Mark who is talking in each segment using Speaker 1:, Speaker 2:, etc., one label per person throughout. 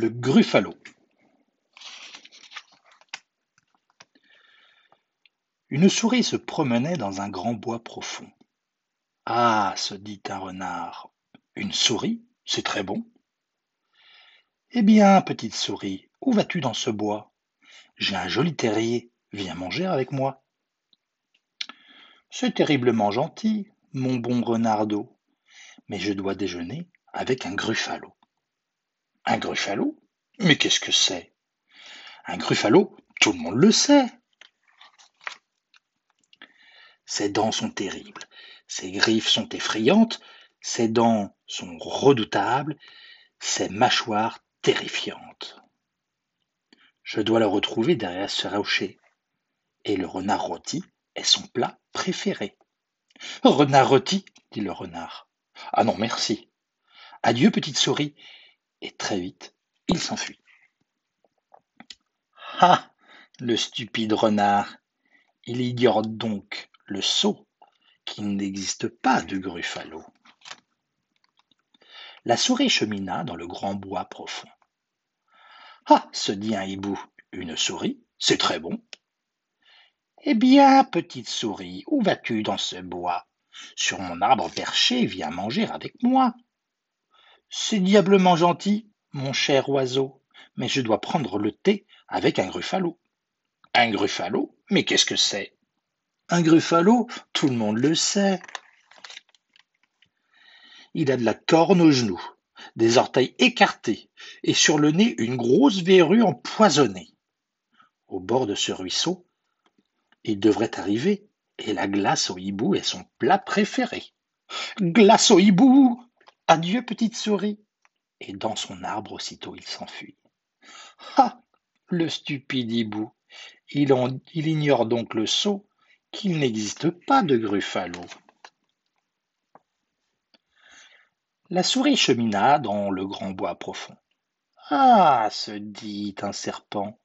Speaker 1: Le Gruffalo. Une souris se promenait dans un grand bois profond. Ah, se dit un renard, une souris, c'est très bon. Eh bien, petite souris, où vas-tu dans ce bois? J'ai un joli terrier, viens manger avec moi. C'est terriblement gentil, mon bon renardeau, mais je dois déjeuner avec un gruffalo. Un gruffalo Mais qu'est-ce que c'est? Un gruffalo, tout le monde le sait. Ses dents sont terribles, ses griffes sont effrayantes, ses dents sont redoutables, ses mâchoires terrifiantes. Je dois le retrouver derrière ce rocher. Et le renard rôti est son plat préféré. Renard rôti, dit le renard. Ah non, merci. Adieu, petite souris, et très vite il s'enfuit. Ah le stupide renard Il ignore donc le sot qu'il n'existe pas de gruffalo. La souris chemina dans le grand bois profond. Ah se dit un hibou, une souris, c'est très bon. Eh bien, petite souris, où vas-tu dans ce bois? Sur mon arbre perché, viens manger avec moi. C'est diablement gentil, mon cher oiseau, mais je dois prendre le thé avec un gruffalo. Un gruffalo? Mais qu'est-ce que c'est? Un gruffalo, tout le monde le sait. Il a de la corne aux genoux, des orteils écartés, et sur le nez une grosse verrue empoisonnée. Au bord de ce ruisseau, il devrait arriver, et la glace au hibou est son plat préféré. Glace au hibou Adieu, petite souris et dans son arbre aussitôt il s'enfuit. Ah Le stupide hibou il, ignore donc le sot qu'il n'existe pas de gruffalo. La souris chemina dans le grand bois profond. Ah se dit un serpent,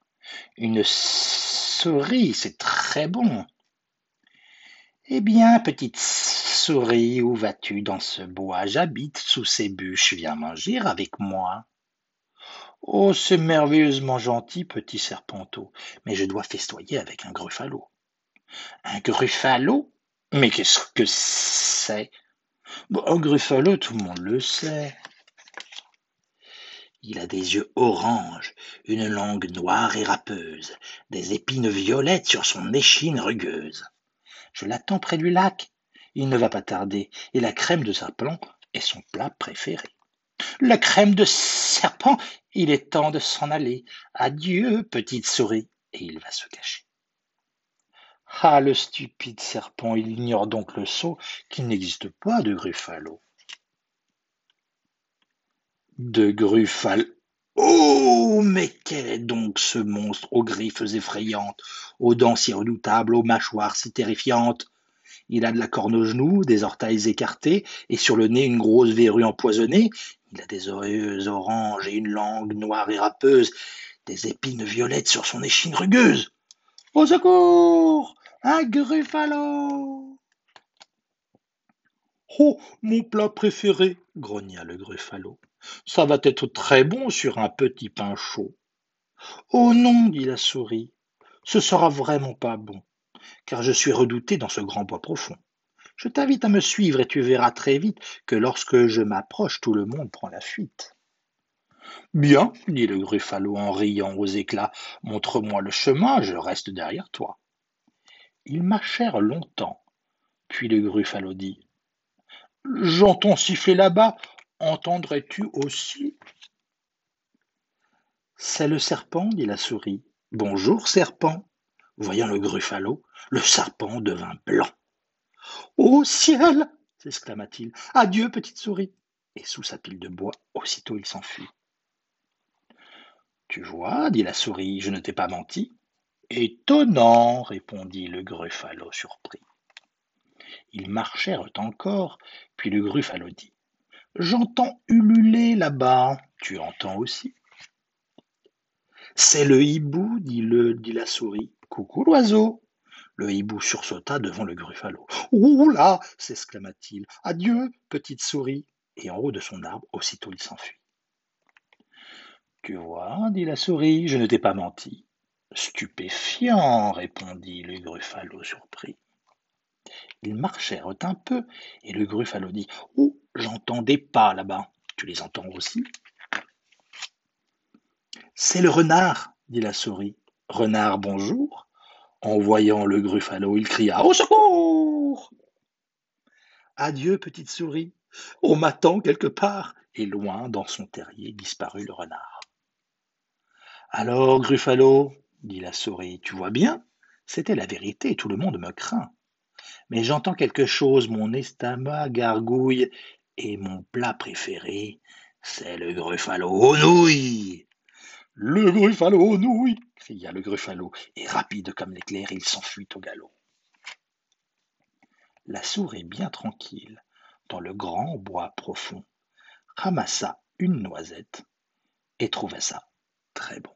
Speaker 1: une souris, c'est très bon. Eh bien, petite souris, où vas-tu dans ce bois? J'habite sous ces bûches, viens manger avec moi. Oh, c'est merveilleusement gentil, petit serpenteau, mais je dois festoyer avec un gruffalo. Un gruffalo? Mais qu'est-ce que c'est? Un gruffalo, tout le monde le sait. Il a des yeux oranges, une langue noire et râpeuse, des épines violettes sur son échine rugueuse. Je l'attends près du lac. Il ne va pas tarder, et la crème de serpent est son plat préféré. La crème de serpent, il est temps de s'en aller. Adieu, petite souris, et il va se cacher. Ah, le stupide serpent, il ignore donc le sot qu'il n'existe pas de gruffalo. De gruffalo Oh, mais quel est donc ce monstre aux griffes effrayantes, aux dents si redoutables, aux mâchoires si terrifiantes? Il a de la corne aux genoux, des orteils écartés, et sur le nez une grosse verrue empoisonnée. Il a des oreilles oranges et une langue noire et râpeuse, des épines violettes sur son échine rugueuse. Au secours Un gruffalo Oh, mon plat préféré grogna le gruffalo. Ça va être très bon sur un petit pain chaud. Oh non, dit la souris, ce sera vraiment pas bon, car je suis redouté dans ce grand bois profond. Je t'invite à me suivre et tu verras très vite que lorsque je m'approche, tout le monde prend la fuite. Bien, dit le gruffalo en riant aux éclats, montre-moi le chemin, je reste derrière toi. Ils marchèrent longtemps, puis le gruffalo dit J'entends siffler là-bas, Entendrais-tu aussi C'est le serpent, dit la souris. Bonjour, serpent. Voyant le gruffalo, le serpent devint blanc. Ô ciel s'exclama-t-il. Adieu, petite souris. Et sous sa pile de bois, aussitôt il s'enfuit. Tu vois, dit la souris, je ne t'ai pas menti. Étonnant, répondit le gruffalo surpris. Ils marchèrent encore, puis le gruffalo dit J'entends ululer là-bas. Tu entends aussi C'est le hibou, dit, le, dit la souris. Coucou l'oiseau. Le hibou sursauta devant le gruffalo. Ouh là s'exclama-t-il. Adieu, petite souris. Et en haut de son arbre, aussitôt il s'enfuit. Tu vois, dit la souris, je ne t'ai pas menti. Stupéfiant, répondit le Gruffalo surpris. Ils marchèrent un peu, et le Gruffalo dit Oh, j'entends des pas là-bas. Tu les entends aussi? C'est le renard, dit la souris. Renard, bonjour. En voyant le Gruffalo, il cria Au secours Adieu, petite souris. On m'attend quelque part. Et loin, dans son terrier, disparut le renard. Alors, Gruffalo, dit la souris, tu vois bien, c'était la vérité, tout le monde me craint. Mais j'entends quelque chose, mon estomac gargouille, et mon plat préféré, c'est le Gruffalo aux nouilles. Le Gruffalo aux nouilles cria le Gruffalo, et rapide comme l'éclair, il s'enfuit au galop. La souris, bien tranquille, dans le grand bois profond, ramassa une noisette et trouva ça très bon.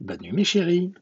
Speaker 1: Bonne nuit mes chéris.